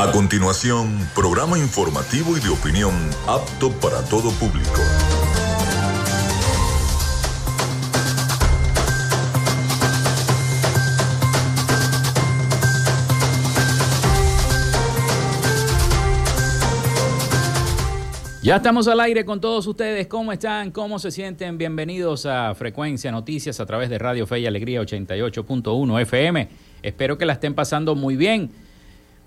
A continuación, programa informativo y de opinión apto para todo público. Ya estamos al aire con todos ustedes. ¿Cómo están? ¿Cómo se sienten? Bienvenidos a Frecuencia Noticias a través de Radio Fe y Alegría 88.1 FM. Espero que la estén pasando muy bien.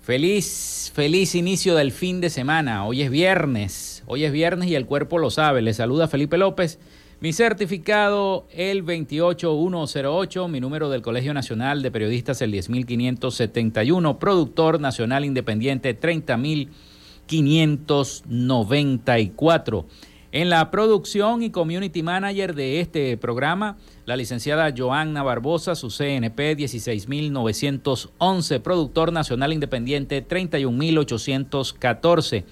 Feliz, feliz inicio del fin de semana. Hoy es viernes. Hoy es viernes y el cuerpo lo sabe. Les saluda Felipe López. Mi certificado el 28108, mi número del Colegio Nacional de Periodistas el 10571, productor nacional independiente 30594. En la producción y community manager de este programa, la licenciada Joanna Barbosa, su CNP 16911, productor nacional independiente 31814.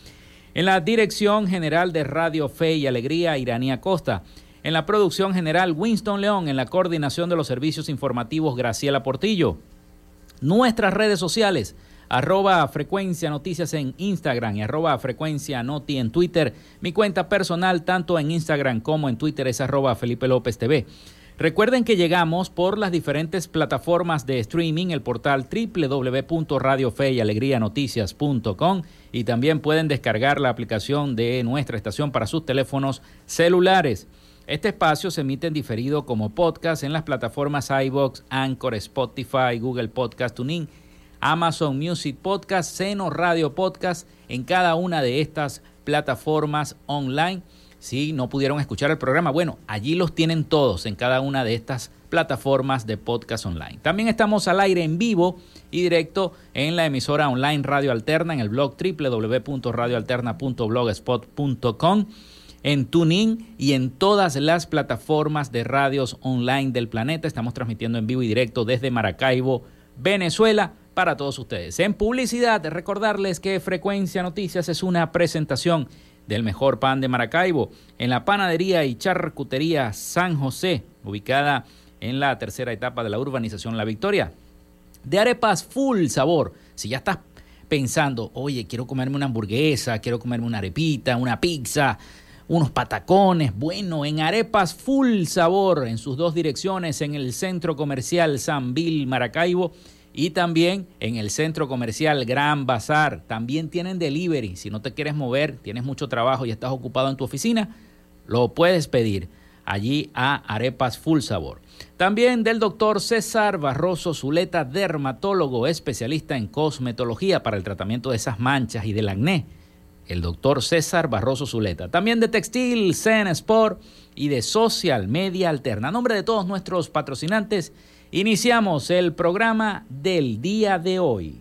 En la dirección general de Radio Fe y Alegría, Iranía Costa. En la producción general, Winston León. En la coordinación de los servicios informativos, Graciela Portillo. Nuestras redes sociales, arroba frecuencia noticias en Instagram y arroba frecuencia noti en Twitter. Mi cuenta personal, tanto en Instagram como en Twitter, es arroba Felipe López TV. Recuerden que llegamos por las diferentes plataformas de streaming, el portal www.radiofeyalegrianoticias.com y también pueden descargar la aplicación de nuestra estación para sus teléfonos celulares. Este espacio se emite en diferido como podcast en las plataformas iBox, Anchor, Spotify, Google Podcast Tuning, Amazon Music Podcast, Seno Radio Podcast, en cada una de estas plataformas online. Si no pudieron escuchar el programa, bueno, allí los tienen todos en cada una de estas plataformas de podcast online. También estamos al aire en vivo y directo en la emisora online Radio Alterna en el blog www.radioalterna.blogspot.com en TuneIn y en todas las plataformas de radios online del planeta. Estamos transmitiendo en vivo y directo desde Maracaibo, Venezuela, para todos ustedes. En publicidad, recordarles que Frecuencia Noticias es una presentación del mejor pan de Maracaibo en la panadería y charcutería San José, ubicada en la tercera etapa de la urbanización La Victoria. De arepas full sabor. Si ya estás pensando, oye, quiero comerme una hamburguesa, quiero comerme una arepita, una pizza, unos patacones, bueno, en arepas full sabor en sus dos direcciones, en el centro comercial San Bill Maracaibo y también en el centro comercial Gran Bazar. También tienen delivery. Si no te quieres mover, tienes mucho trabajo y estás ocupado en tu oficina, lo puedes pedir allí a Arepas Full Sabor. También del doctor César Barroso Zuleta, dermatólogo especialista en cosmetología para el tratamiento de esas manchas y del acné. El doctor César Barroso Zuleta. También de Textil, Zen Sport y de Social Media Alterna. A nombre de todos nuestros patrocinantes, Iniciamos el programa del día de hoy.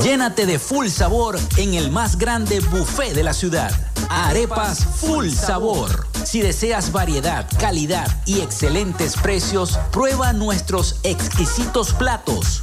Llénate de full sabor en el más grande buffet de la ciudad. Arepas Full Sabor. Si deseas variedad, calidad y excelentes precios, prueba nuestros exquisitos platos.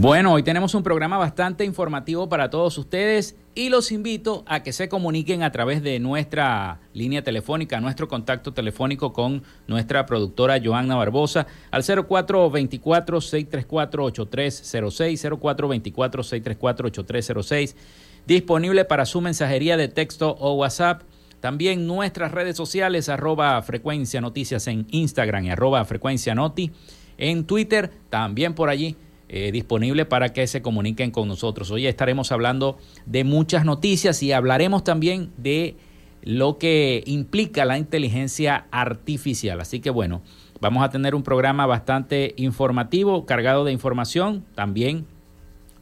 Bueno, hoy tenemos un programa bastante informativo para todos ustedes y los invito a que se comuniquen a través de nuestra línea telefónica, nuestro contacto telefónico con nuestra productora Joanna Barbosa al 0424-634-8306, 0424-634-8306, disponible para su mensajería de texto o WhatsApp. También nuestras redes sociales, arroba frecuencia noticias en Instagram y arroba frecuencia noti en Twitter, también por allí eh, disponible para que se comuniquen con nosotros. Hoy estaremos hablando de muchas noticias y hablaremos también de lo que implica la inteligencia artificial. Así que bueno, vamos a tener un programa bastante informativo, cargado de información. También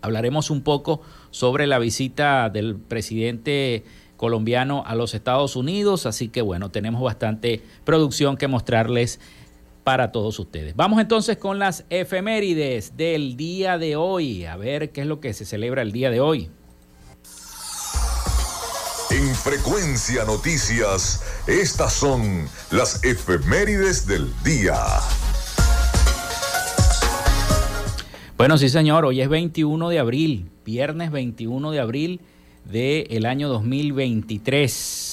hablaremos un poco sobre la visita del presidente colombiano a los Estados Unidos. Así que bueno, tenemos bastante producción que mostrarles para todos ustedes. Vamos entonces con las efemérides del día de hoy. A ver qué es lo que se celebra el día de hoy. En Frecuencia Noticias, estas son las efemérides del día. Bueno, sí señor, hoy es 21 de abril, viernes 21 de abril del año 2023.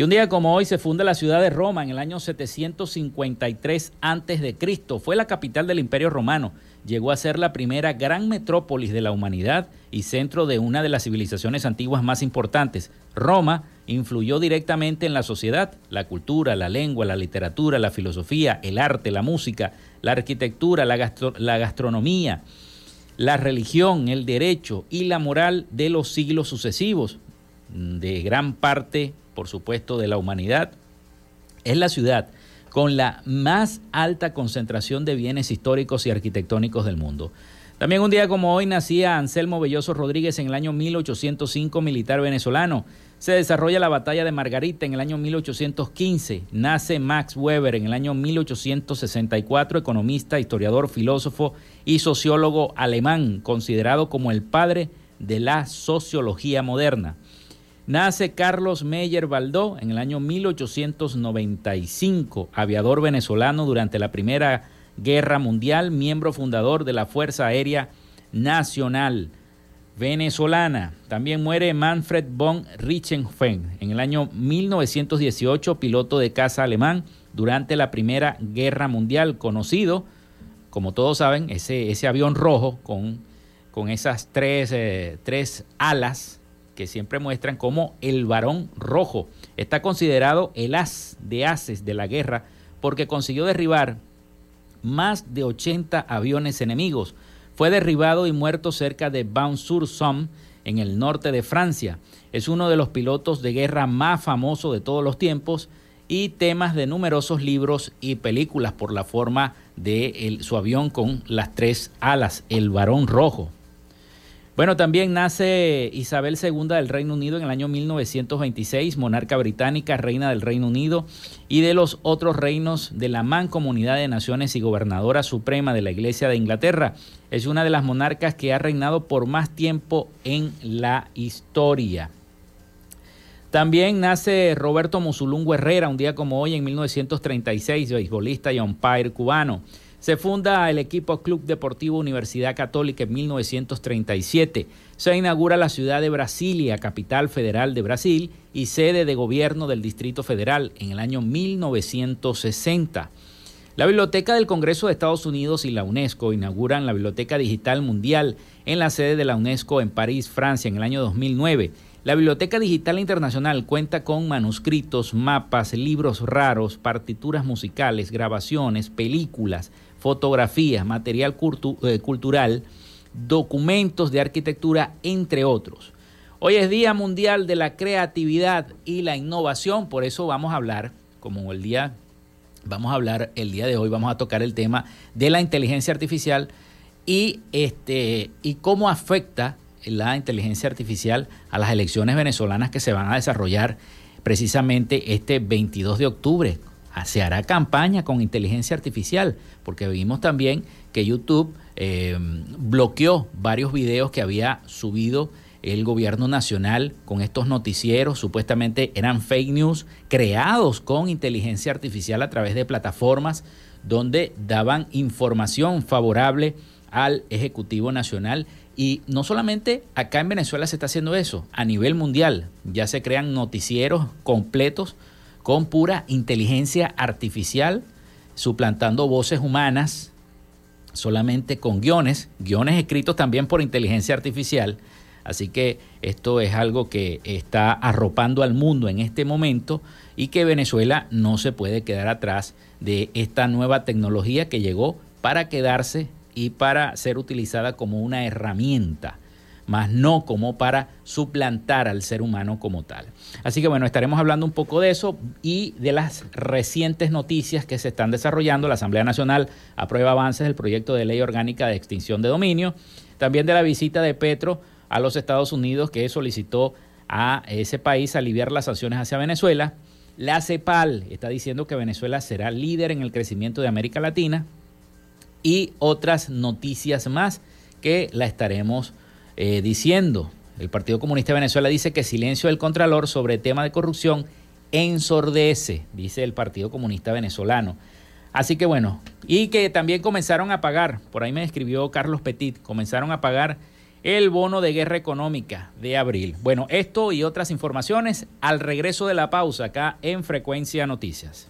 Y un día como hoy se funda la ciudad de Roma en el año 753 a.C. Fue la capital del Imperio Romano. Llegó a ser la primera gran metrópolis de la humanidad y centro de una de las civilizaciones antiguas más importantes. Roma influyó directamente en la sociedad, la cultura, la lengua, la literatura, la filosofía, el arte, la música, la arquitectura, la, la gastronomía, la religión, el derecho y la moral de los siglos sucesivos. De gran parte por supuesto, de la humanidad, es la ciudad con la más alta concentración de bienes históricos y arquitectónicos del mundo. También un día como hoy nacía Anselmo Belloso Rodríguez en el año 1805, militar venezolano. Se desarrolla la batalla de Margarita en el año 1815. Nace Max Weber en el año 1864, economista, historiador, filósofo y sociólogo alemán, considerado como el padre de la sociología moderna. Nace Carlos Meyer Baldó en el año 1895, aviador venezolano durante la Primera Guerra Mundial, miembro fundador de la Fuerza Aérea Nacional. venezolana. También muere Manfred von Richthofen en el año 1918, piloto de caza alemán durante la Primera Guerra Mundial, conocido, como todos saben, ese, ese avión rojo con, con esas tres, eh, tres alas que siempre muestran como el varón rojo. Está considerado el as de ases de la guerra porque consiguió derribar más de 80 aviones enemigos. Fue derribado y muerto cerca de Ban-sur-Somme, en el norte de Francia. Es uno de los pilotos de guerra más famosos de todos los tiempos y temas de numerosos libros y películas por la forma de su avión con las tres alas, el varón rojo. Bueno, también nace Isabel II del Reino Unido en el año 1926, monarca británica, reina del Reino Unido y de los otros reinos de la Mancomunidad de Naciones y gobernadora suprema de la Iglesia de Inglaterra. Es una de las monarcas que ha reinado por más tiempo en la historia. También nace Roberto Musulungo Herrera, un día como hoy en 1936, beisbolista y umpire cubano. Se funda el equipo Club Deportivo Universidad Católica en 1937. Se inaugura la ciudad de Brasilia, capital federal de Brasil y sede de gobierno del Distrito Federal en el año 1960. La Biblioteca del Congreso de Estados Unidos y la UNESCO inauguran la Biblioteca Digital Mundial en la sede de la UNESCO en París, Francia, en el año 2009. La Biblioteca Digital Internacional cuenta con manuscritos, mapas, libros raros, partituras musicales, grabaciones, películas, fotografías, material eh, cultural, documentos de arquitectura, entre otros. Hoy es Día Mundial de la Creatividad y la Innovación, por eso vamos a hablar, como el día, vamos a hablar el día de hoy, vamos a tocar el tema de la inteligencia artificial y, este, y cómo afecta la inteligencia artificial a las elecciones venezolanas que se van a desarrollar precisamente este 22 de octubre se hará campaña con inteligencia artificial, porque vimos también que YouTube eh, bloqueó varios videos que había subido el gobierno nacional con estos noticieros, supuestamente eran fake news creados con inteligencia artificial a través de plataformas donde daban información favorable al Ejecutivo Nacional. Y no solamente acá en Venezuela se está haciendo eso, a nivel mundial ya se crean noticieros completos con pura inteligencia artificial, suplantando voces humanas solamente con guiones, guiones escritos también por inteligencia artificial. Así que esto es algo que está arropando al mundo en este momento y que Venezuela no se puede quedar atrás de esta nueva tecnología que llegó para quedarse y para ser utilizada como una herramienta más no como para suplantar al ser humano como tal. Así que bueno, estaremos hablando un poco de eso y de las recientes noticias que se están desarrollando. La Asamblea Nacional aprueba avances del proyecto de ley orgánica de extinción de dominio, también de la visita de Petro a los Estados Unidos que solicitó a ese país aliviar las sanciones hacia Venezuela. La CEPAL está diciendo que Venezuela será líder en el crecimiento de América Latina y otras noticias más que la estaremos eh, diciendo, el Partido Comunista de Venezuela dice que silencio del Contralor sobre tema de corrupción ensordece, dice el Partido Comunista Venezolano. Así que bueno, y que también comenzaron a pagar, por ahí me escribió Carlos Petit, comenzaron a pagar el bono de guerra económica de abril. Bueno, esto y otras informaciones al regreso de la pausa acá en Frecuencia Noticias.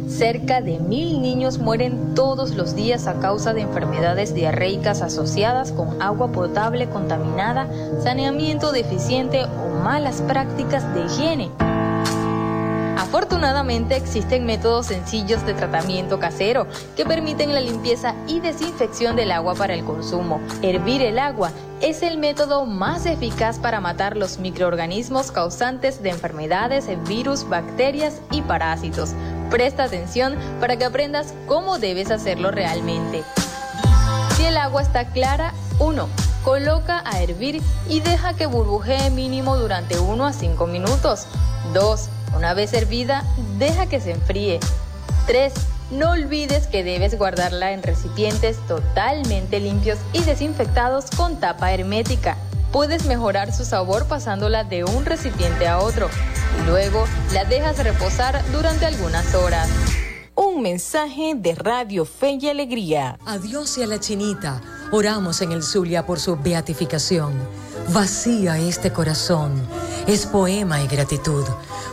cerca de mil niños mueren todos los días a causa de enfermedades diarreicas asociadas con agua potable contaminada, saneamiento deficiente o malas prácticas de higiene? Afortunadamente existen métodos sencillos de tratamiento casero que permiten la limpieza y desinfección del agua para el consumo. Hervir el agua es el método más eficaz para matar los microorganismos causantes de enfermedades, virus, bacterias y parásitos. Presta atención para que aprendas cómo debes hacerlo realmente. Si el agua está clara, 1 Coloca a hervir y deja que burbujee mínimo durante 1 a 5 minutos. 2. Una vez hervida, deja que se enfríe. 3. No olvides que debes guardarla en recipientes totalmente limpios y desinfectados con tapa hermética. Puedes mejorar su sabor pasándola de un recipiente a otro y luego la dejas reposar durante algunas horas. Un mensaje de Radio Fe y Alegría. Adiós y a la chinita. Oramos en el Zulia por su beatificación. Vacía este corazón. Es poema y gratitud,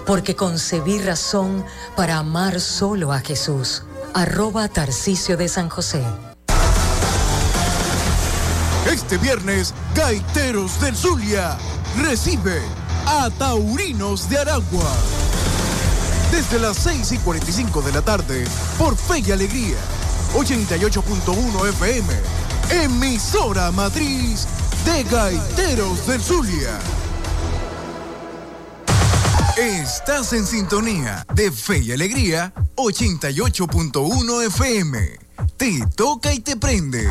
porque concebí razón para amar solo a Jesús. Arroba Tarcicio de San José. Este viernes, Gaiteros del Zulia recibe a Taurinos de Aragua. Desde las 6 y 45 de la tarde, por Fe y Alegría, 88.1 FM, emisora matriz de Gaiteros del Zulia. Estás en sintonía de Fe y Alegría 88.1 FM. Te toca y te prende.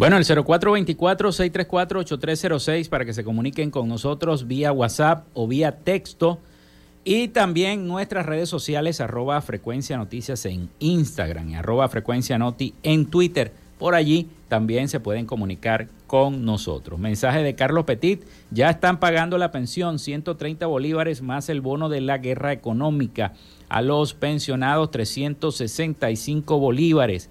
Bueno, el 0424-634-8306 para que se comuniquen con nosotros vía WhatsApp o vía texto. Y también nuestras redes sociales, arroba frecuencia noticias en Instagram y arroba frecuencia noti en Twitter. Por allí también se pueden comunicar con nosotros. Mensaje de Carlos Petit, ya están pagando la pensión, 130 bolívares más el bono de la guerra económica. A los pensionados, 365 bolívares.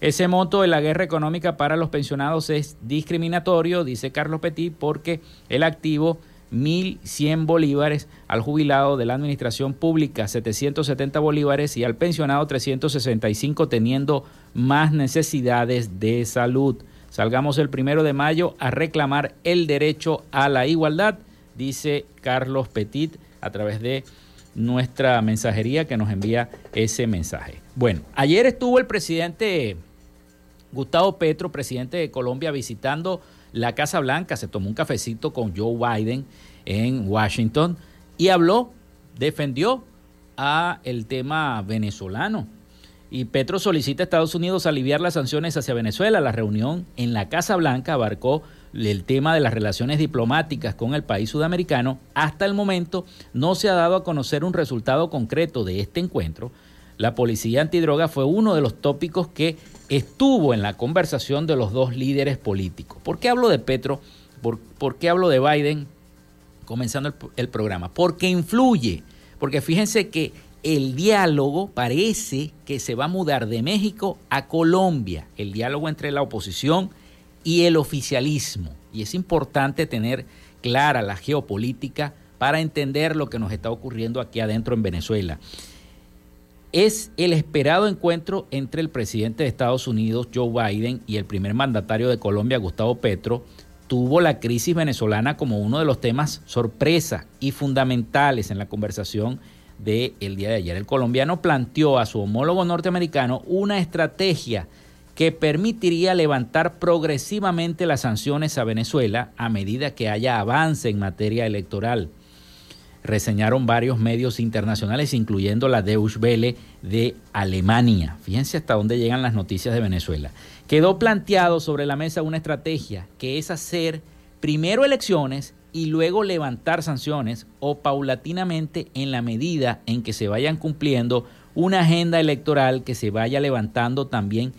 Ese monto de la guerra económica para los pensionados es discriminatorio, dice Carlos Petit, porque el activo 1.100 bolívares, al jubilado de la administración pública 770 bolívares y al pensionado 365 teniendo más necesidades de salud. Salgamos el primero de mayo a reclamar el derecho a la igualdad, dice Carlos Petit a través de nuestra mensajería que nos envía ese mensaje. Bueno, ayer estuvo el presidente Gustavo Petro, presidente de Colombia, visitando la Casa Blanca, se tomó un cafecito con Joe Biden en Washington y habló, defendió a el tema venezolano. Y Petro solicita a Estados Unidos aliviar las sanciones hacia Venezuela. La reunión en la Casa Blanca abarcó el tema de las relaciones diplomáticas con el país sudamericano, hasta el momento no se ha dado a conocer un resultado concreto de este encuentro. La policía antidroga fue uno de los tópicos que estuvo en la conversación de los dos líderes políticos. ¿Por qué hablo de Petro? ¿Por, qué hablo de Biden? Comenzando el, el programa. Porque influye. Porque fíjense que el diálogo parece que se va a mudar de México a Colombia. El diálogo entre la oposición y el oficialismo. Y es importante tener clara la geopolítica para entender lo que nos está ocurriendo aquí adentro en Venezuela. Es el esperado encuentro entre el presidente de Estados Unidos, Joe Biden, y el primer mandatario de Colombia, Gustavo Petro, tuvo la crisis venezolana como uno de los temas sorpresa y fundamentales en la conversación del día de ayer. El colombiano planteó a su homólogo norteamericano una estrategia que permitiría levantar progresivamente las sanciones a Venezuela a medida que haya avance en materia electoral. Reseñaron varios medios internacionales, incluyendo la Deutsche Welle de Alemania. Fíjense hasta dónde llegan las noticias de Venezuela. Quedó planteado sobre la mesa una estrategia que es hacer primero elecciones y luego levantar sanciones o paulatinamente en la medida en que se vayan cumpliendo una agenda electoral que se vaya levantando también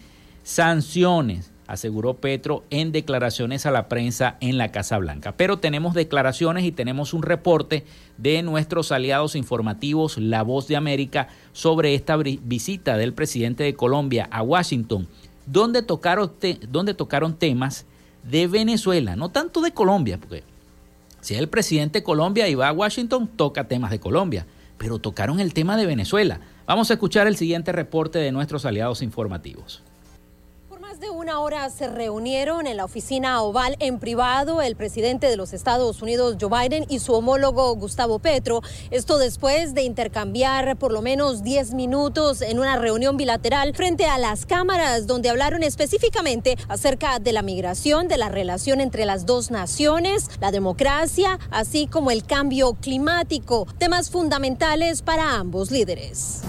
sanciones, aseguró Petro en declaraciones a la prensa en la Casa Blanca. Pero tenemos declaraciones y tenemos un reporte de nuestros aliados informativos, La Voz de América, sobre esta visita del presidente de Colombia a Washington, donde tocaron, donde tocaron temas de Venezuela, no tanto de Colombia, porque si el presidente de Colombia y va a Washington, toca temas de Colombia, pero tocaron el tema de Venezuela. Vamos a escuchar el siguiente reporte de nuestros aliados informativos más de una hora se reunieron en la oficina oval en privado el presidente de los Estados Unidos, Joe Biden, y su homólogo Gustavo Petro. Esto después de intercambiar por lo menos 10 minutos en una reunión bilateral frente a las cámaras, donde hablaron específicamente acerca de la migración, de la relación entre las dos naciones, la democracia, así como el cambio climático, temas fundamentales para ambos líderes.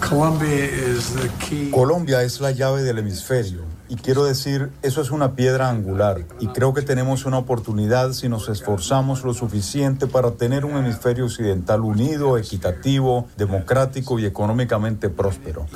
Colombia es la llave del hemisferio y quiero decir, eso es una piedra angular y creo que tenemos una oportunidad si nos esforzamos lo suficiente para tener un hemisferio occidental unido, equitativo, democrático y económicamente próspero.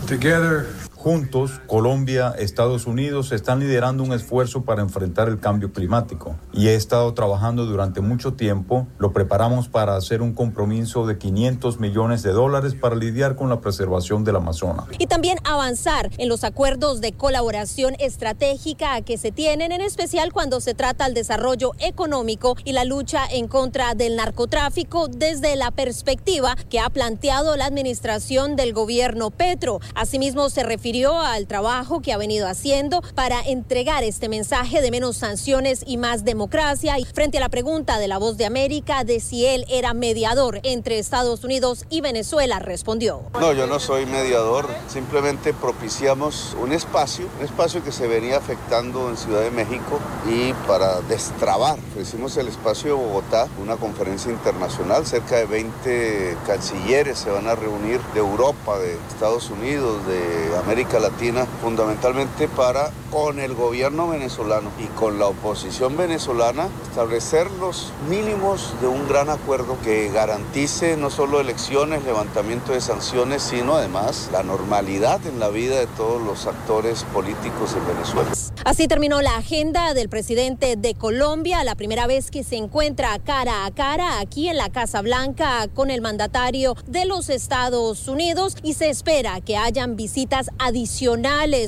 Juntos, Colombia, Estados Unidos están liderando un esfuerzo para enfrentar el cambio climático y he estado trabajando durante mucho tiempo. Lo preparamos para hacer un compromiso de 500 millones de dólares para lidiar con la preservación del Amazonas. Y también avanzar en los acuerdos de colaboración estratégica que se tienen, en especial cuando se trata del desarrollo económico y la lucha en contra del narcotráfico desde la perspectiva que ha planteado la administración del gobierno Petro. Asimismo, se al trabajo que ha venido haciendo para entregar este mensaje de menos sanciones y más democracia. Y frente a la pregunta de la voz de América de si él era mediador entre Estados Unidos y Venezuela, respondió. No, yo no soy mediador, simplemente propiciamos un espacio, un espacio que se venía afectando en Ciudad de México y para destrabar, ofrecimos el espacio de Bogotá, una conferencia internacional, cerca de 20 cancilleres se van a reunir de Europa, de Estados Unidos, de América Latina, fundamentalmente para, con el gobierno venezolano y con la oposición venezolana, establecer los mínimos de un gran acuerdo que garantice no solo elecciones, levantamiento de sanciones, sino además la normalidad en la vida de todos los actores políticos Venezuela. Así terminó la agenda del presidente de Colombia, la primera vez que se encuentra cara a cara aquí en la Casa Blanca con el mandatario de los Estados Unidos y se espera que hayan visitas adicionales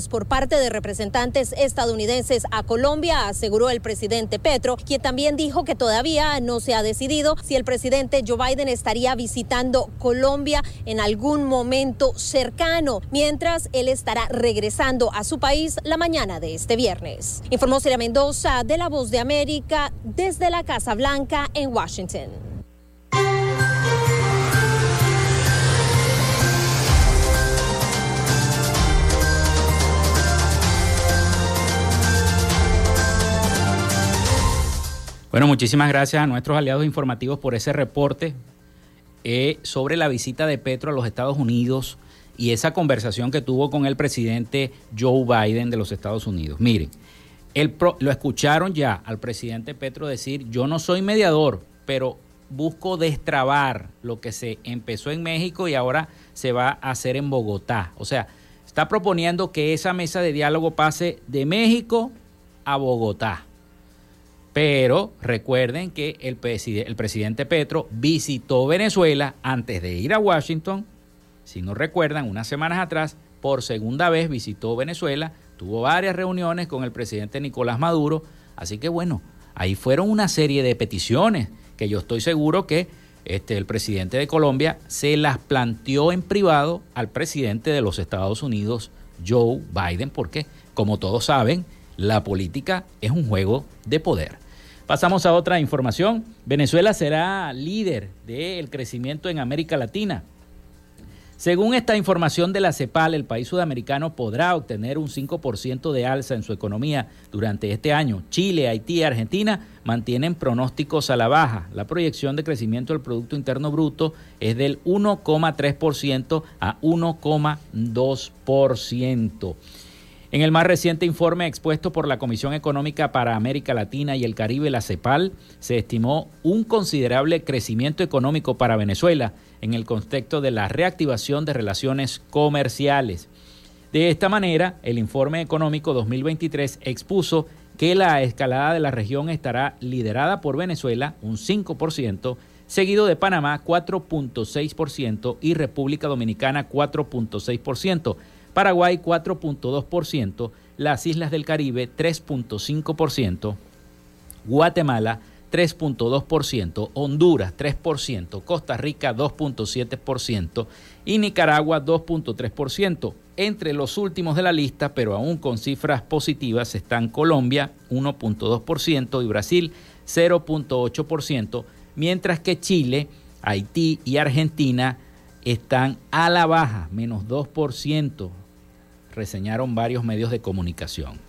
por parte de representantes estadounidenses a Colombia, aseguró el presidente Petro, quien también dijo que todavía no se ha decidido si el presidente Joe Biden estaría visitando Colombia en algún momento cercano, mientras él estará regresando a su país la mañana de este viernes. Informó Celia Mendoza de La Voz de América desde la Casa Blanca en Washington. Bueno, muchísimas gracias a nuestros aliados informativos por ese reporte eh, sobre la visita de Petro a los Estados Unidos y esa conversación que tuvo con el presidente Joe Biden de los Estados Unidos. Miren, lo escucharon ya al presidente Petro decir, yo no soy mediador, pero busco destrabar lo que se empezó en México y ahora se va a hacer en Bogotá. O sea, está proponiendo que esa mesa de diálogo pase de México a Bogotá. Pero recuerden que el, presidente Petro visitó Venezuela antes de ir a Washington si no recuerdan, unas semanas atrás, por segunda vez visitó Venezuela, tuvo varias reuniones con el presidente Nicolás Maduro, así que bueno, ahí fueron una serie de peticiones que yo estoy seguro que este, el presidente de Colombia se las planteó en privado al presidente de los Estados Unidos, Joe Biden, porque como todos saben, la política es un juego de poder. Pasamos a otra información. Venezuela será líder del crecimiento en América Latina. Según esta información de la CEPAL, el país sudamericano podrá obtener un 5% de alza en su economía durante este año. Chile, Haití y Argentina mantienen pronósticos a la baja. La proyección de crecimiento del Producto Interno Bruto es del 1,3% a 1,2%. En el más reciente informe expuesto por la Comisión Económica para América Latina y el Caribe, la CEPAL, se estimó un considerable crecimiento económico para Venezuela en el contexto de la reactivación de relaciones comerciales. De esta manera, el informe económico 2023 expuso que la escalada de la región estará liderada por Venezuela, un 5%, seguido de Panamá 4.6% y República Dominicana 4.6%, Paraguay 4.2%, las Islas del Caribe 3.5%, Guatemala 3.2%, Honduras 3%, Costa Rica 2.7% y Nicaragua 2.3%. Entre los últimos de la lista, pero aún con cifras positivas, están Colombia 1.2% y Brasil 0.8%, mientras que Chile, Haití y Argentina están a la baja, menos 2%, reseñaron varios medios de comunicación.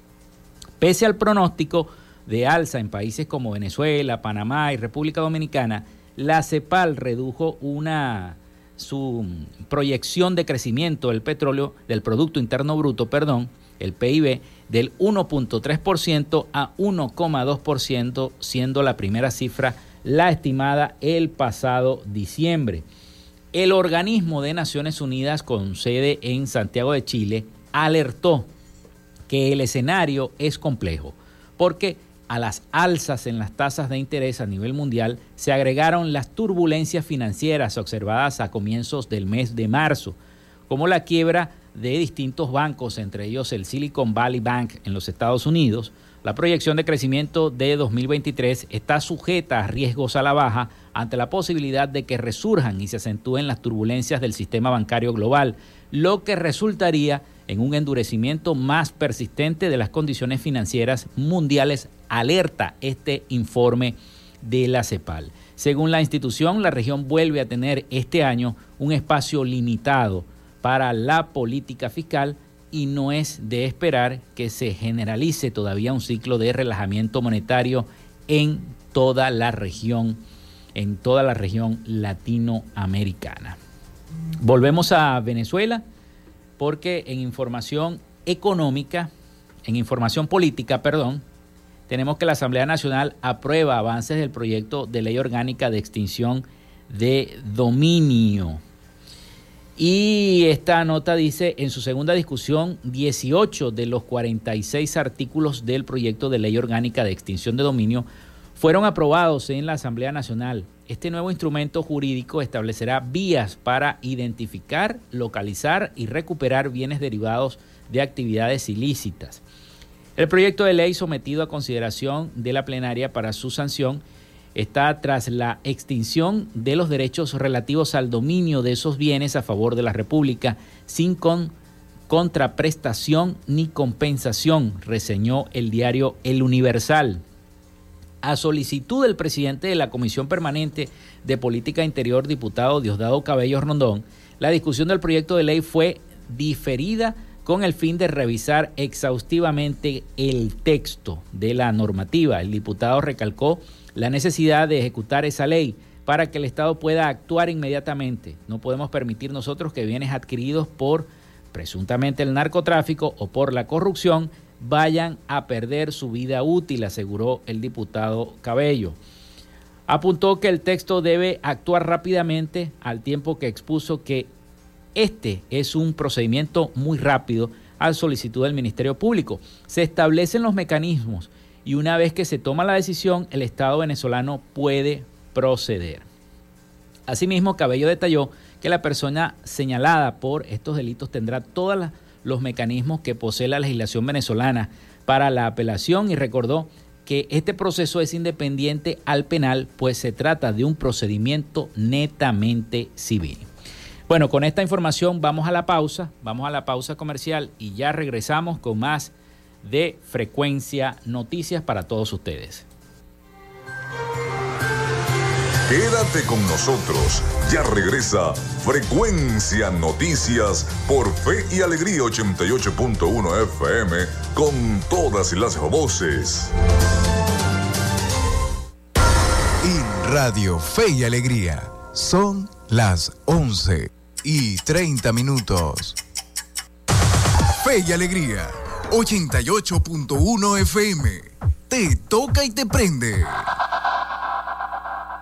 Pese al pronóstico de alza en países como Venezuela, Panamá y República Dominicana, la CEPAL redujo una su proyección de crecimiento del petróleo, del Producto Interno Bruto, perdón, el PIB, del 1.3% a 1,2%, siendo la primera cifra la estimada el pasado diciembre. El organismo de Naciones Unidas con sede en Santiago de Chile alertó que el escenario es complejo, porque a las alzas en las tasas de interés a nivel mundial se agregaron las turbulencias financieras observadas a comienzos del mes de marzo, como la quiebra de distintos bancos, entre ellos el Silicon Valley Bank en los Estados Unidos. La proyección de crecimiento de 2023 está sujeta a riesgos a la baja ante la posibilidad de que resurjan y se acentúen las turbulencias del sistema bancario global, lo que resultaría en un endurecimiento más persistente de las condiciones financieras mundiales, alerta este informe de la CEPAL. Según la institución, la región vuelve a tener este año un espacio limitado para la política fiscal y no es de esperar que se generalice todavía un ciclo de relajamiento monetario en toda la región, en toda la región latinoamericana. Volvemos a Venezuela porque en información económica, en información política, perdón, tenemos que la Asamblea Nacional aprueba avances del proyecto de ley orgánica de extinción de dominio. Y esta nota dice, en su segunda discusión, 18 de los 46 artículos del proyecto de ley orgánica de extinción de dominio fueron aprobados en la Asamblea Nacional. Este nuevo instrumento jurídico establecerá vías para identificar, localizar y recuperar bienes derivados de actividades ilícitas. El proyecto de ley sometido a consideración de la plenaria para su sanción está tras la extinción de los derechos relativos al dominio de esos bienes a favor de la República sin contraprestación ni compensación, reseñó el diario El Universal a solicitud del presidente de la Comisión Permanente de Política Interior, diputado Diosdado Cabello Rondón, la discusión del proyecto de ley fue diferida con el fin de revisar exhaustivamente el texto de la normativa. El diputado recalcó la necesidad de ejecutar esa ley para que el Estado pueda actuar inmediatamente. No podemos permitir nosotros que bienes adquiridos por presuntamente el narcotráfico o por la corrupción vayan a perder su vida útil, aseguró el diputado Cabello. Apuntó que el texto debe actuar rápidamente al tiempo que expuso que este es un procedimiento muy rápido al solicitud del Ministerio Público. Se establecen los mecanismos y una vez que se toma la decisión, el Estado venezolano puede proceder. Asimismo, Cabello detalló que la persona señalada por estos delitos tendrá todas las los mecanismos que posee la legislación venezolana para la apelación y recordó que este proceso es independiente al penal, pues se trata de un procedimiento netamente civil. Bueno, con esta información vamos a la pausa, vamos a la pausa comercial y ya regresamos con más de Frecuencia Noticias para todos ustedes. Quédate con nosotros. Ya regresa Frecuencia Noticias por Fe y Alegría 88.1 FM con todas las voces. En Radio Fe y Alegría son las 11 y 30 minutos. Fe y Alegría 88.1 FM. Te toca y te prende.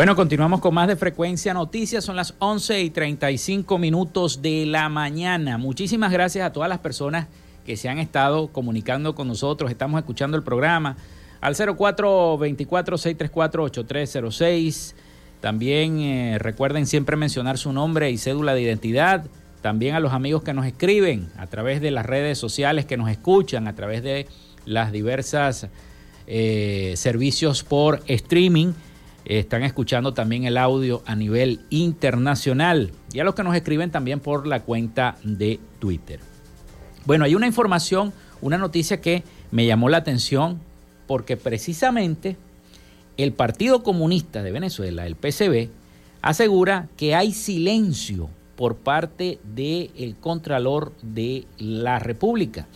Bueno, continuamos con más de Frecuencia Noticias. Son las 11 y 35 minutos de la mañana. Muchísimas gracias a todas las personas que se han estado comunicando con nosotros. Estamos escuchando el programa al 0424-634-8306. También eh, recuerden siempre mencionar su nombre y cédula de identidad. También a los amigos que nos escriben a través de las redes sociales, que nos escuchan a través de las diversas eh, servicios por streaming están escuchando también el audio a nivel internacional y a los que nos escriben también por la cuenta de Twitter. Bueno, hay una información, una noticia que me llamó la atención porque precisamente el Partido Comunista de Venezuela, el PCB, asegura que hay silencio por parte del Contralor de la República.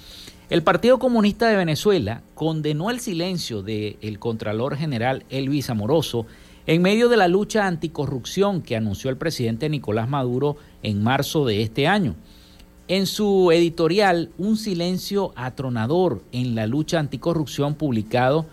El Partido Comunista de Venezuela condenó el silencio del Contralor General Elvis Amoroso en medio de la lucha anticorrupción que anunció el presidente Nicolás Maduro en marzo de este año. En su editorial, Un silencio atronador en la lucha anticorrupción publicado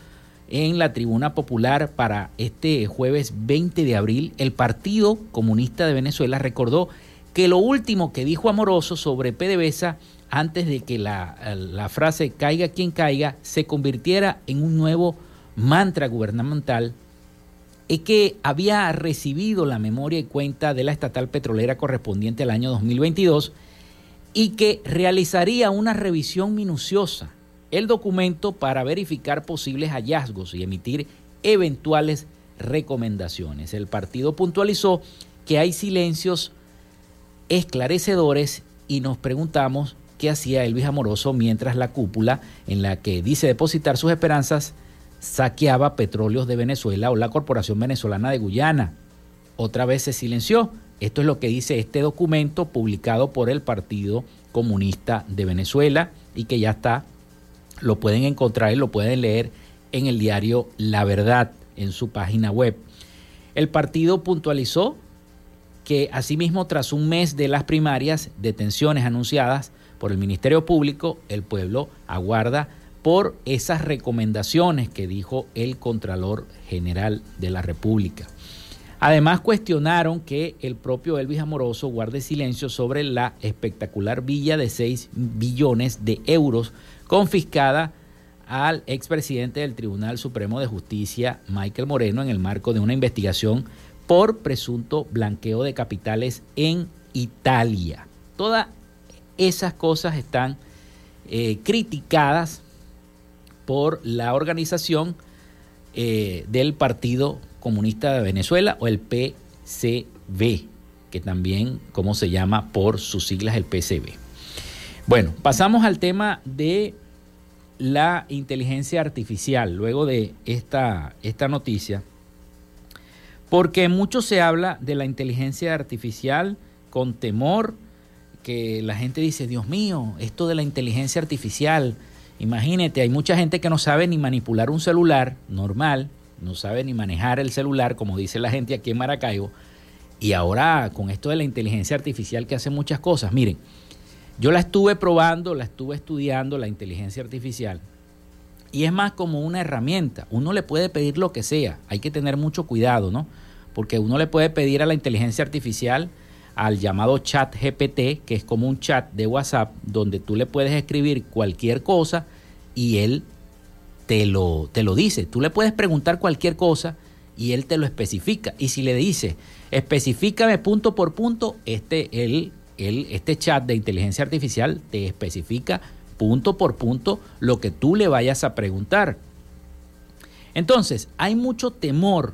en la Tribuna Popular para este jueves 20 de abril, el Partido Comunista de Venezuela recordó que lo último que dijo Amoroso sobre PDVSA antes de que la, la, frase caiga quien caiga se convirtiera en un nuevo mantra gubernamental es que había recibido la memoria y cuenta de la estatal petrolera correspondiente al año 2022 y que realizaría una revisión minuciosa el documento para verificar posibles hallazgos y emitir eventuales recomendaciones. El partido puntualizó que hay silencios esclarecedores y nos preguntamos qué hacía Elvis Amoroso mientras la cúpula en la que dice depositar sus esperanzas saqueaba petróleos de Venezuela o la Corporación Venezolana de Guyana. Otra vez se silenció. Esto es lo que dice este documento publicado por el Partido Comunista de Venezuela y que ya está, lo pueden encontrar y lo pueden leer en el diario La Verdad en su página web. El partido puntualizó que asimismo tras un mes de las primarias, detenciones anunciadas por el Ministerio Público, el pueblo aguarda por esas recomendaciones que dijo el Contralor General de la República. Además cuestionaron que el propio Elvis Amoroso guarde silencio sobre la espectacular villa de 6 billones de euros confiscada al expresidente del Tribunal Supremo de Justicia, Michael Moreno, en el marco de una investigación por presunto blanqueo de capitales en Italia. Todas esas cosas están eh, criticadas por la organización eh, del Partido Comunista de Venezuela o el PCB, que también, como se llama por sus siglas, el PCB. Bueno, pasamos al tema de la inteligencia artificial, luego de esta, esta noticia, porque mucho se habla de la inteligencia artificial con temor, que la gente dice, Dios mío, esto de la inteligencia artificial, imagínate, hay mucha gente que no sabe ni manipular un celular normal, no sabe ni manejar el celular, como dice la gente aquí en Maracaibo, y ahora con esto de la inteligencia artificial que hace muchas cosas, miren, yo la estuve probando, la estuve estudiando, la inteligencia artificial. Y es más como una herramienta. Uno le puede pedir lo que sea. Hay que tener mucho cuidado, ¿no? Porque uno le puede pedir a la inteligencia artificial, al llamado chat GPT, que es como un chat de WhatsApp, donde tú le puedes escribir cualquier cosa y él te lo, te lo dice. Tú le puedes preguntar cualquier cosa y él te lo especifica. Y si le dice, especifícame punto por punto, este, él este chat de inteligencia artificial te especifica punto por punto lo que tú le vayas a preguntar. Entonces, hay mucho temor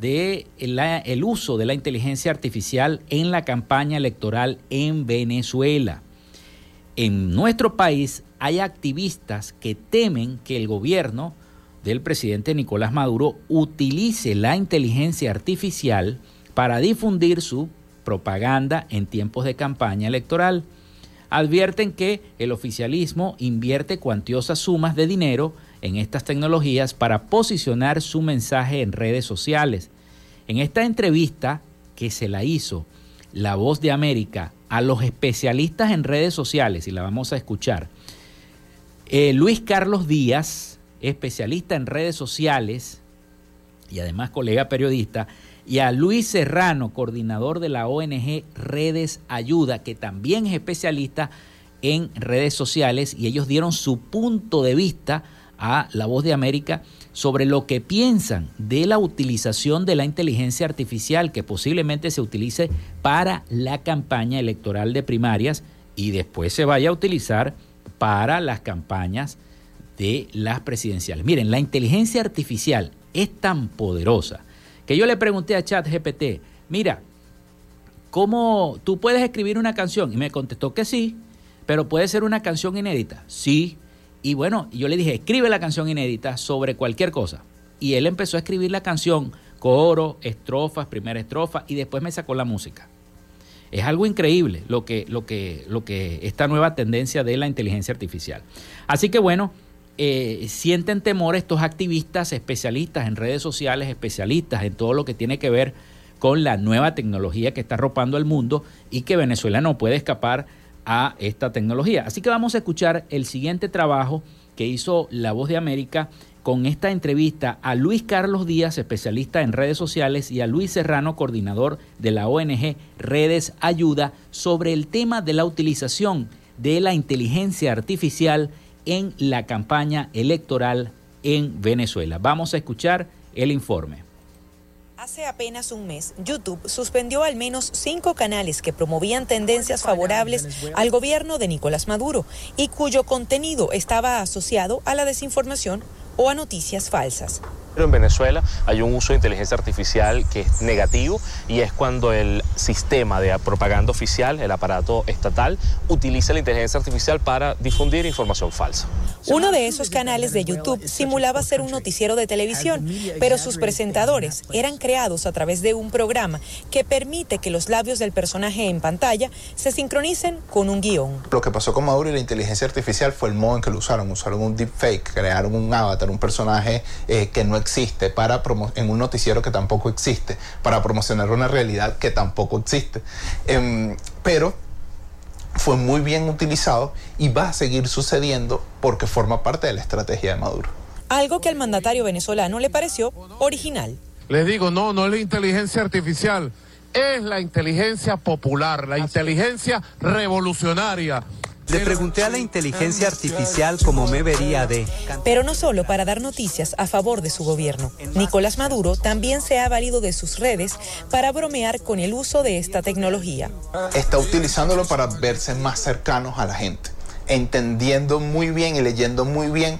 de el uso de la inteligencia artificial en la campaña electoral en Venezuela. En nuestro país hay activistas que temen que el gobierno del presidente Nicolás Maduro utilice la inteligencia artificial para difundir su propaganda en tiempos de campaña electoral. Advierten que el oficialismo invierte cuantiosas sumas de dinero en estas tecnologías para posicionar su mensaje en redes sociales. En esta entrevista que se la hizo La Voz de América a los especialistas en redes sociales, y la vamos a escuchar, eh, Luis Carlos Díaz, especialista en redes sociales y además colega periodista, y a Luis Serrano, coordinador de la ONG Redes Ayuda, que también es especialista en redes sociales y ellos dieron su punto de vista a La Voz de América sobre lo que piensan de la utilización de la inteligencia artificial que posiblemente se utilice para la campaña electoral de primarias y después se vaya a utilizar para las campañas de las presidenciales. Miren, la inteligencia artificial es tan poderosa que yo le pregunté a ChatGPT, mira, ¿cómo tú puedes escribir una canción? Y me contestó que sí, pero puede ser una canción inédita. Sí. Y bueno, yo le dije, escribe la canción inédita sobre cualquier cosa. Y él empezó a escribir la canción, coro, estrofas, primera estrofa, y después me sacó la música. Es algo increíble lo que, lo que, lo que esta nueva tendencia de la inteligencia artificial. Así que bueno, eh, sienten temor estos activistas especialistas en redes sociales, especialistas en todo lo que tiene que ver con la nueva tecnología que está arropando el mundo y que Venezuela no puede escapar a esta tecnología. Así que vamos a escuchar el siguiente trabajo que hizo La Voz de América con esta entrevista a Luis Carlos Díaz, especialista en redes sociales, y a Luis Serrano, coordinador de la ONG Redes Ayuda, sobre el tema de la utilización de la inteligencia artificial en la campaña electoral en Venezuela. Vamos a escuchar el informe. Hace apenas un mes, YouTube suspendió al menos cinco canales que promovían tendencias favorables al gobierno de Nicolás Maduro y cuyo contenido estaba asociado a la desinformación o a noticias falsas. En Venezuela hay un uso de inteligencia artificial que es negativo y es cuando el sistema de propaganda oficial, el aparato estatal, utiliza la inteligencia artificial para difundir información falsa. Uno de esos canales de YouTube simulaba ser un noticiero de televisión, pero sus presentadores eran creados a través de un programa que permite que los labios del personaje en pantalla se sincronicen con un guion. Lo que pasó con Maduro y la inteligencia artificial fue el modo en que lo usaron. Usaron un deepfake, crearon un avatar, un personaje eh, que no existe para en un noticiero que tampoco existe, para promocionar una realidad que tampoco existe. Em, pero fue muy bien utilizado y va a seguir sucediendo porque forma parte de la estrategia de Maduro. Algo que al mandatario venezolano le pareció original. Les digo, no, no es la inteligencia artificial, es la inteligencia popular, la inteligencia revolucionaria. Le pregunté a la inteligencia artificial cómo me vería de... Pero no solo para dar noticias a favor de su gobierno. Nicolás Maduro también se ha valido de sus redes para bromear con el uso de esta tecnología. Está utilizándolo para verse más cercanos a la gente, entendiendo muy bien y leyendo muy bien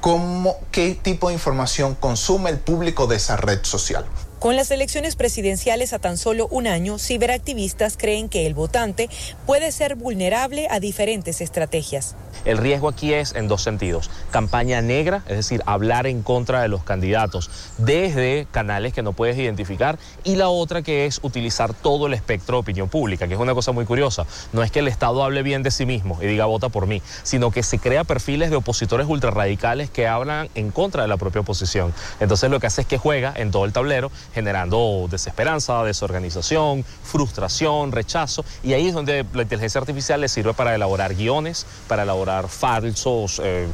cómo, qué tipo de información consume el público de esa red social. Con las elecciones presidenciales a tan solo un año, ciberactivistas creen que el votante puede ser vulnerable a diferentes estrategias. El riesgo aquí es en dos sentidos. Campaña negra, es decir, hablar en contra de los candidatos desde canales que no puedes identificar. Y la otra que es utilizar todo el espectro de opinión pública, que es una cosa muy curiosa. No es que el Estado hable bien de sí mismo y diga vota por mí, sino que se crea perfiles de opositores ultrarradicales que hablan en contra de la propia oposición. Entonces lo que hace es que juega en todo el tablero generando desesperanza, desorganización, frustración, rechazo. Y ahí es donde la inteligencia artificial le sirve para elaborar guiones, para elaborar falsos, eh,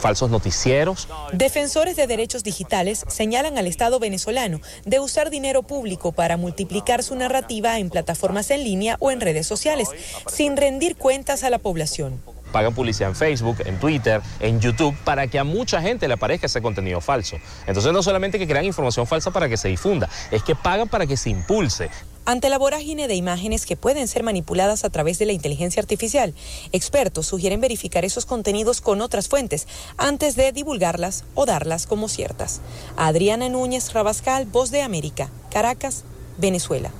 falsos noticieros. Defensores de derechos digitales señalan al Estado venezolano de usar dinero público para multiplicar su narrativa en plataformas en línea o en redes sociales, sin rendir cuentas a la población pagan publicidad en Facebook, en Twitter, en YouTube, para que a mucha gente le aparezca ese contenido falso. Entonces no solamente que crean información falsa para que se difunda, es que pagan para que se impulse. Ante la vorágine de imágenes que pueden ser manipuladas a través de la inteligencia artificial, expertos sugieren verificar esos contenidos con otras fuentes antes de divulgarlas o darlas como ciertas. Adriana Núñez Rabascal, Voz de América, Caracas, Venezuela.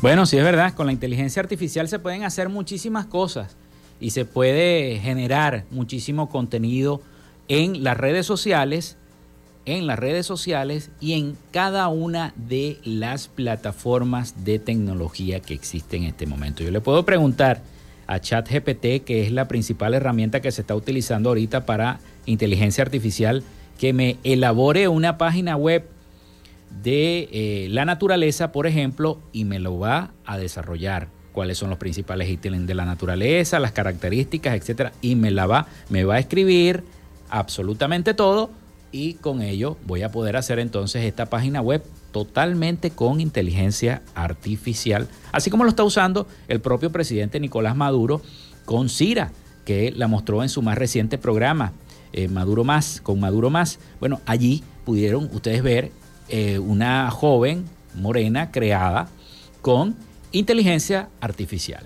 Bueno, sí es verdad, con la inteligencia artificial se pueden hacer muchísimas cosas y se puede generar muchísimo contenido en las redes sociales, en las redes sociales y en cada una de las plataformas de tecnología que existen en este momento. Yo le puedo preguntar a ChatGPT, que es la principal herramienta que se está utilizando ahorita para inteligencia artificial, que me elabore una página web de eh, la naturaleza, por ejemplo, y me lo va a desarrollar cuáles son los principales ítems de la naturaleza, las características, etcétera, y me la va, me va a escribir absolutamente todo y con ello voy a poder hacer entonces esta página web totalmente con inteligencia artificial, así como lo está usando el propio presidente Nicolás Maduro con Cira, que la mostró en su más reciente programa, eh, Maduro Más, con Maduro Más. Bueno, allí pudieron ustedes ver eh, una joven morena creada con inteligencia artificial.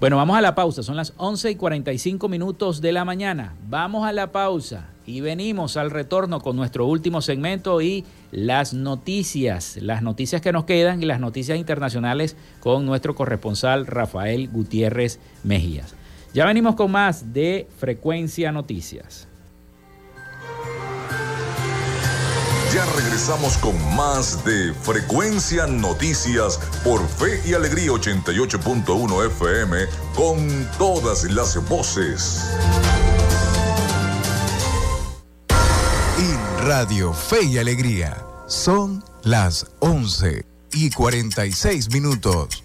Bueno, vamos a la pausa. Son las 11 y 45 minutos de la mañana. Vamos a la pausa y venimos al retorno con nuestro último segmento y las noticias, las noticias que nos quedan y las noticias internacionales con nuestro corresponsal Rafael Gutiérrez Mejías. Ya venimos con más de Frecuencia Noticias. Ya regresamos con más de Frecuencia Noticias por Fe y Alegría 88.1 FM con todas las voces. En Radio Fe y Alegría son las 11 y 46 minutos.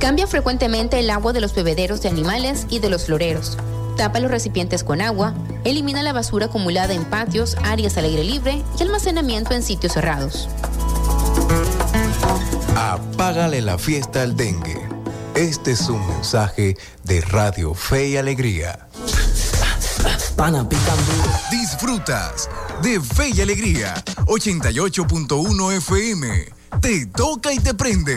Cambia frecuentemente el agua de los bebederos de animales y de los floreros. Tapa los recipientes con agua. Elimina la basura acumulada en patios, áreas al aire libre y almacenamiento en sitios cerrados. Apágale la fiesta al dengue. Este es un mensaje de Radio Fe y Alegría. Disfrutas de Fe y Alegría 88.1 FM. Te toca y te prende.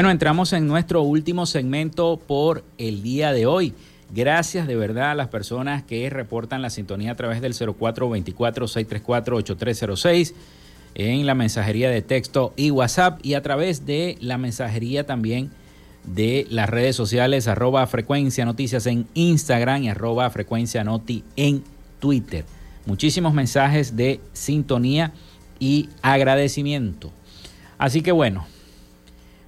Bueno, entramos en nuestro último segmento por el día de hoy. Gracias de verdad a las personas que reportan la sintonía a través del 0424-634-8306 en la mensajería de texto y WhatsApp y a través de la mensajería también de las redes sociales arroba frecuencia noticias en Instagram y arroba frecuencia noti en Twitter. Muchísimos mensajes de sintonía y agradecimiento. Así que bueno,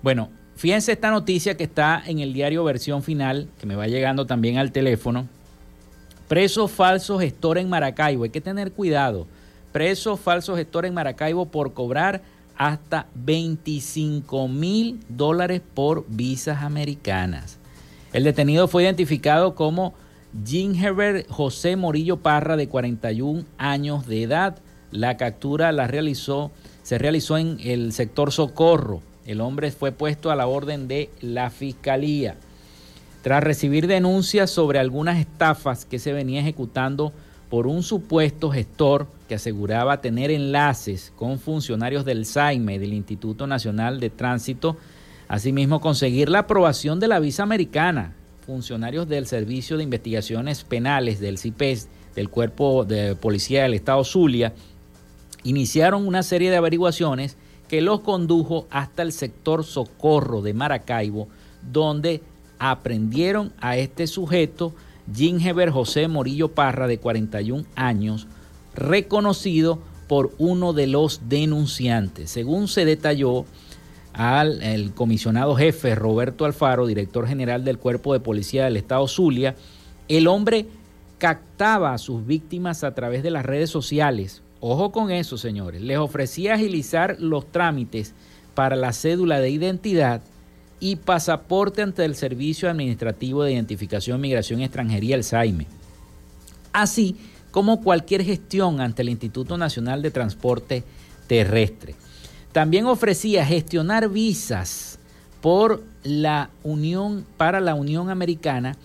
bueno, fíjense esta noticia que está en el diario versión final, que me va llegando también al teléfono. Preso falso gestor en Maracaibo. Hay que tener cuidado. Preso falso gestor en Maracaibo por cobrar hasta 25 mil dólares por visas americanas. El detenido fue identificado como Herbert José Morillo Parra, de 41 años de edad. La captura la realizó, se realizó en el sector Socorro el hombre fue puesto a la orden de la fiscalía. Tras recibir denuncias sobre algunas estafas que se venía ejecutando por un supuesto gestor que aseguraba tener enlaces con funcionarios del SAIME, del Instituto Nacional de Tránsito, asimismo conseguir la aprobación de la visa americana, funcionarios del Servicio de Investigaciones Penales del CIPES, del Cuerpo de Policía del Estado Zulia, iniciaron una serie de averiguaciones que los condujo hasta el sector Socorro de Maracaibo, donde aprendieron a este sujeto, Gingeber José Morillo Parra, de 41 años, reconocido por uno de los denunciantes. Según se detalló al el comisionado jefe Roberto Alfaro, director general del Cuerpo de Policía del Estado Zulia, el hombre captaba a sus víctimas a través de las redes sociales Ojo con eso, señores. Les ofrecía agilizar los trámites para la cédula de identidad y pasaporte ante el Servicio Administrativo de Identificación, Migración y Extranjería, el SAIME, así como cualquier gestión ante el Instituto Nacional de Transporte Terrestre. También ofrecía gestionar visas por la Unión para la Unión Americana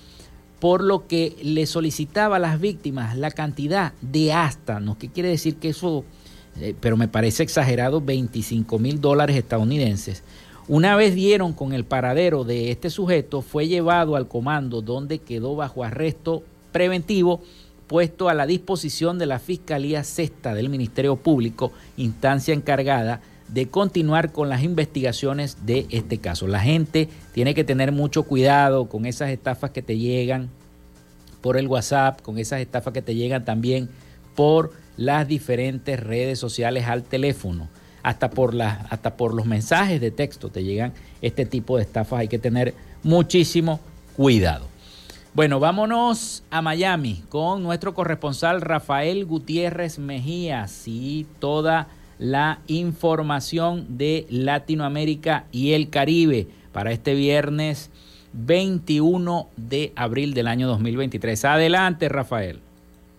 por lo que le solicitaba a las víctimas la cantidad de hasta, no que quiere decir que eso, eh, pero me parece exagerado, 25 mil dólares estadounidenses. Una vez dieron con el paradero de este sujeto, fue llevado al comando donde quedó bajo arresto preventivo, puesto a la disposición de la Fiscalía Sexta del Ministerio Público, instancia encargada de continuar con las investigaciones de este caso. La gente tiene que tener mucho cuidado con esas estafas que te llegan por el WhatsApp, con esas estafas que te llegan también por las diferentes redes sociales al teléfono, hasta por, las, hasta por los mensajes de texto te llegan este tipo de estafas. Hay que tener muchísimo cuidado. Bueno, vámonos a Miami con nuestro corresponsal Rafael Gutiérrez Mejías y toda la información de Latinoamérica y el Caribe para este viernes 21 de abril del año 2023. Adelante, Rafael.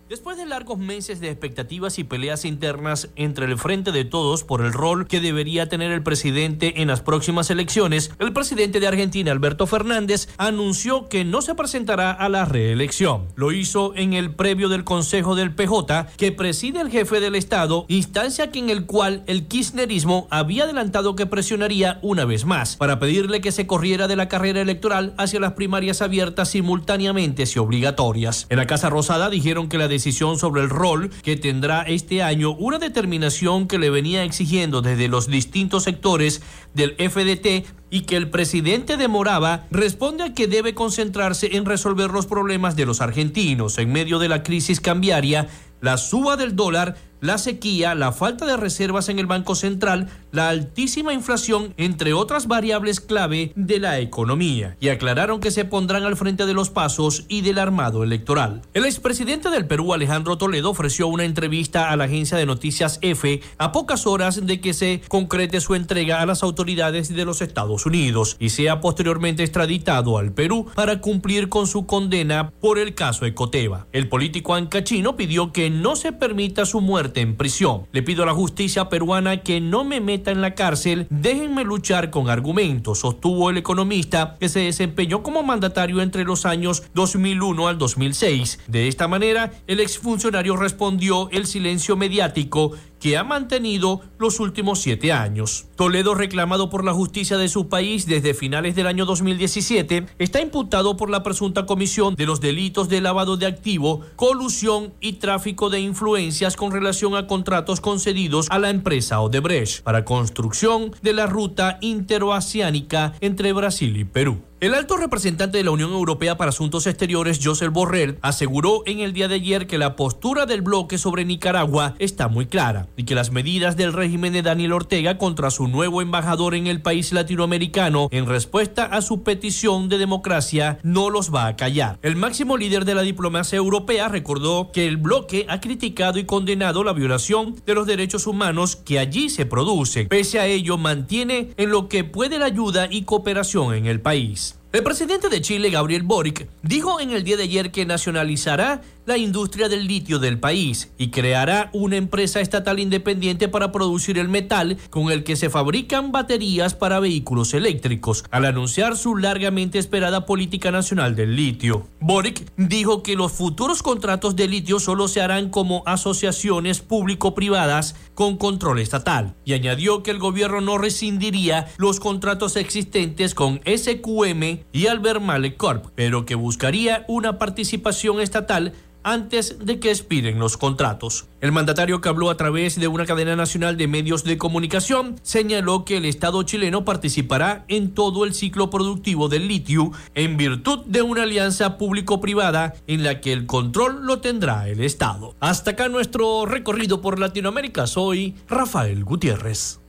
Después de largos meses de expectativas y peleas internas entre el Frente de Todos por el rol que debería tener el presidente en las próximas elecciones, el presidente de Argentina, Alberto Fernández, anunció que no se presentará a la reelección. Lo hizo en el previo del Consejo del PJ que preside el jefe del Estado, instancia en el cual el kirchnerismo había adelantado que presionaría una vez más para pedirle que se corriera de la carrera electoral hacia las primarias abiertas simultáneamente y obligatorias. En la Casa Rosada dijeron que la sobre el rol que tendrá este año, una determinación que le venía exigiendo desde los distintos sectores del FDT y que el presidente demoraba, responde a que debe concentrarse en resolver los problemas de los argentinos en medio de la crisis cambiaria, la suba del dólar, la sequía, la falta de reservas en el Banco Central, la altísima inflación, entre otras variables clave de la economía, y aclararon que se pondrán al frente de los pasos y del armado electoral. El expresidente del Perú, Alejandro Toledo, ofreció una entrevista a la agencia de noticias EFE a pocas horas de que se concrete su entrega a las autoridades de los Estados Unidos y sea posteriormente extraditado al Perú para cumplir con su condena por el caso Ecoteva. El político ancachino pidió que no se permita su muerte en prisión. Le pido a la justicia peruana que no me meta en la cárcel, déjenme luchar con argumentos, sostuvo el economista que se desempeñó como mandatario entre los años 2001 al 2006. De esta manera, el exfuncionario respondió el silencio mediático que ha mantenido los últimos siete años. Toledo, reclamado por la justicia de su país desde finales del año 2017, está imputado por la presunta comisión de los delitos de lavado de activo, colusión y tráfico de influencias con relación a contratos concedidos a la empresa Odebrecht para construcción de la ruta interoceánica entre Brasil y Perú. El alto representante de la Unión Europea para Asuntos Exteriores, Josep Borrell, aseguró en el día de ayer que la postura del bloque sobre Nicaragua está muy clara y que las medidas del régimen de Daniel Ortega contra su nuevo embajador en el país latinoamericano en respuesta a su petición de democracia no los va a callar. El máximo líder de la diplomacia europea recordó que el bloque ha criticado y condenado la violación de los derechos humanos que allí se producen. Pese a ello, mantiene en lo que puede la ayuda y cooperación en el país. El presidente de Chile, Gabriel Boric, dijo en el día de ayer que nacionalizará la industria del litio del país y creará una empresa estatal independiente para producir el metal con el que se fabrican baterías para vehículos eléctricos, al anunciar su largamente esperada política nacional del litio. Boric dijo que los futuros contratos de litio solo se harán como asociaciones público-privadas con control estatal y añadió que el gobierno no rescindiría los contratos existentes con SQM y Albemarle Corp, pero que buscaría una participación estatal antes de que expiren los contratos. El mandatario que habló a través de una cadena nacional de medios de comunicación señaló que el Estado chileno participará en todo el ciclo productivo del litio en virtud de una alianza público-privada en la que el control lo tendrá el Estado. Hasta acá nuestro recorrido por Latinoamérica. Soy Rafael Gutiérrez.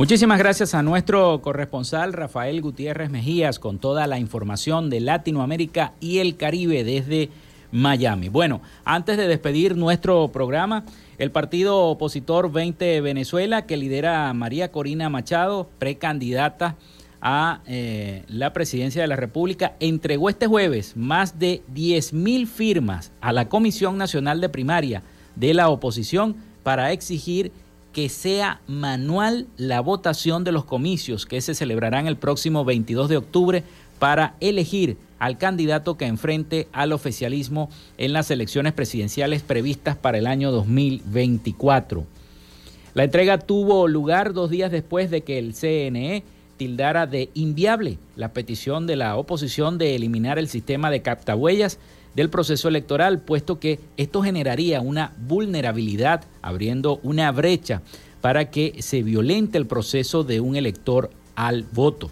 Muchísimas gracias a nuestro corresponsal Rafael Gutiérrez Mejías con toda la información de Latinoamérica y el Caribe desde Miami. Bueno, antes de despedir nuestro programa, el partido opositor 20 Venezuela, que lidera María Corina Machado, precandidata a eh, la presidencia de la República, entregó este jueves más de 10 mil firmas a la Comisión Nacional de Primaria de la oposición para exigir que sea manual la votación de los comicios que se celebrarán el próximo 22 de octubre para elegir al candidato que enfrente al oficialismo en las elecciones presidenciales previstas para el año 2024. La entrega tuvo lugar dos días después de que el CNE tildara de inviable la petición de la oposición de eliminar el sistema de captahuellas del proceso electoral, puesto que esto generaría una vulnerabilidad, abriendo una brecha para que se violente el proceso de un elector al voto.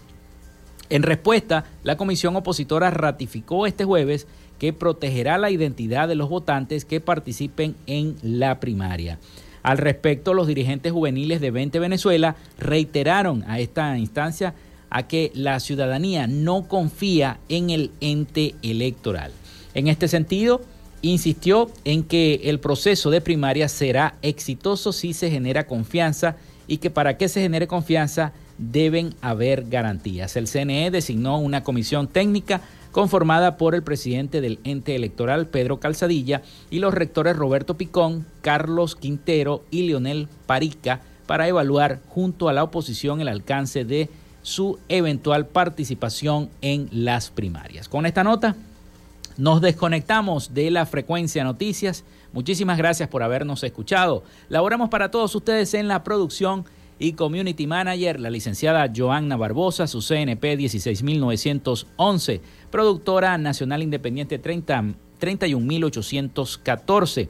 En respuesta, la comisión opositora ratificó este jueves que protegerá la identidad de los votantes que participen en la primaria. Al respecto, los dirigentes juveniles de 20 Venezuela reiteraron a esta instancia a que la ciudadanía no confía en el ente electoral. En este sentido, insistió en que el proceso de primaria será exitoso si se genera confianza y que para que se genere confianza deben haber garantías. El CNE designó una comisión técnica conformada por el presidente del ente electoral Pedro Calzadilla y los rectores Roberto Picón, Carlos Quintero y Leonel Parica para evaluar junto a la oposición el alcance de su eventual participación en las primarias. Con esta nota nos desconectamos de la frecuencia noticias. Muchísimas gracias por habernos escuchado. Laboramos para todos ustedes en la producción y Community Manager, la licenciada Joanna Barbosa, su CNP 16911, productora nacional independiente 30, 31814.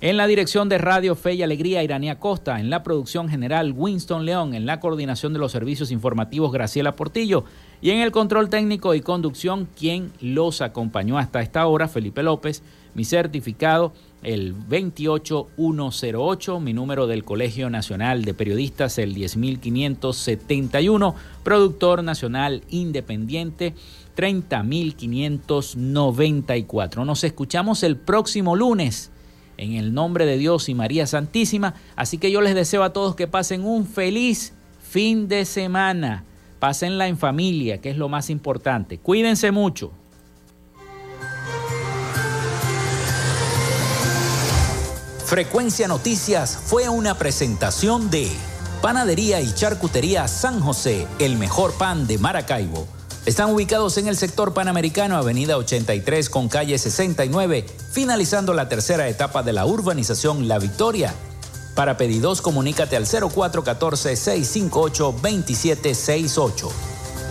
En la dirección de Radio Fe y Alegría, Iranía Costa. En la producción general, Winston León. En la coordinación de los servicios informativos, Graciela Portillo. Y en el control técnico y conducción, quien los acompañó hasta esta hora, Felipe López. Mi certificado, el 28108. Mi número del Colegio Nacional de Periodistas, el 10571. Productor nacional independiente. 30.594. Nos escuchamos el próximo lunes en el nombre de Dios y María Santísima. Así que yo les deseo a todos que pasen un feliz fin de semana. Pásenla en familia, que es lo más importante. Cuídense mucho. Frecuencia Noticias fue una presentación de Panadería y Charcutería San José, el mejor pan de Maracaibo están ubicados en el sector panamericano, avenida 83 con calle 69, finalizando la tercera etapa de la urbanización La Victoria. Para pedidos, comunícate al 0414-658-2768.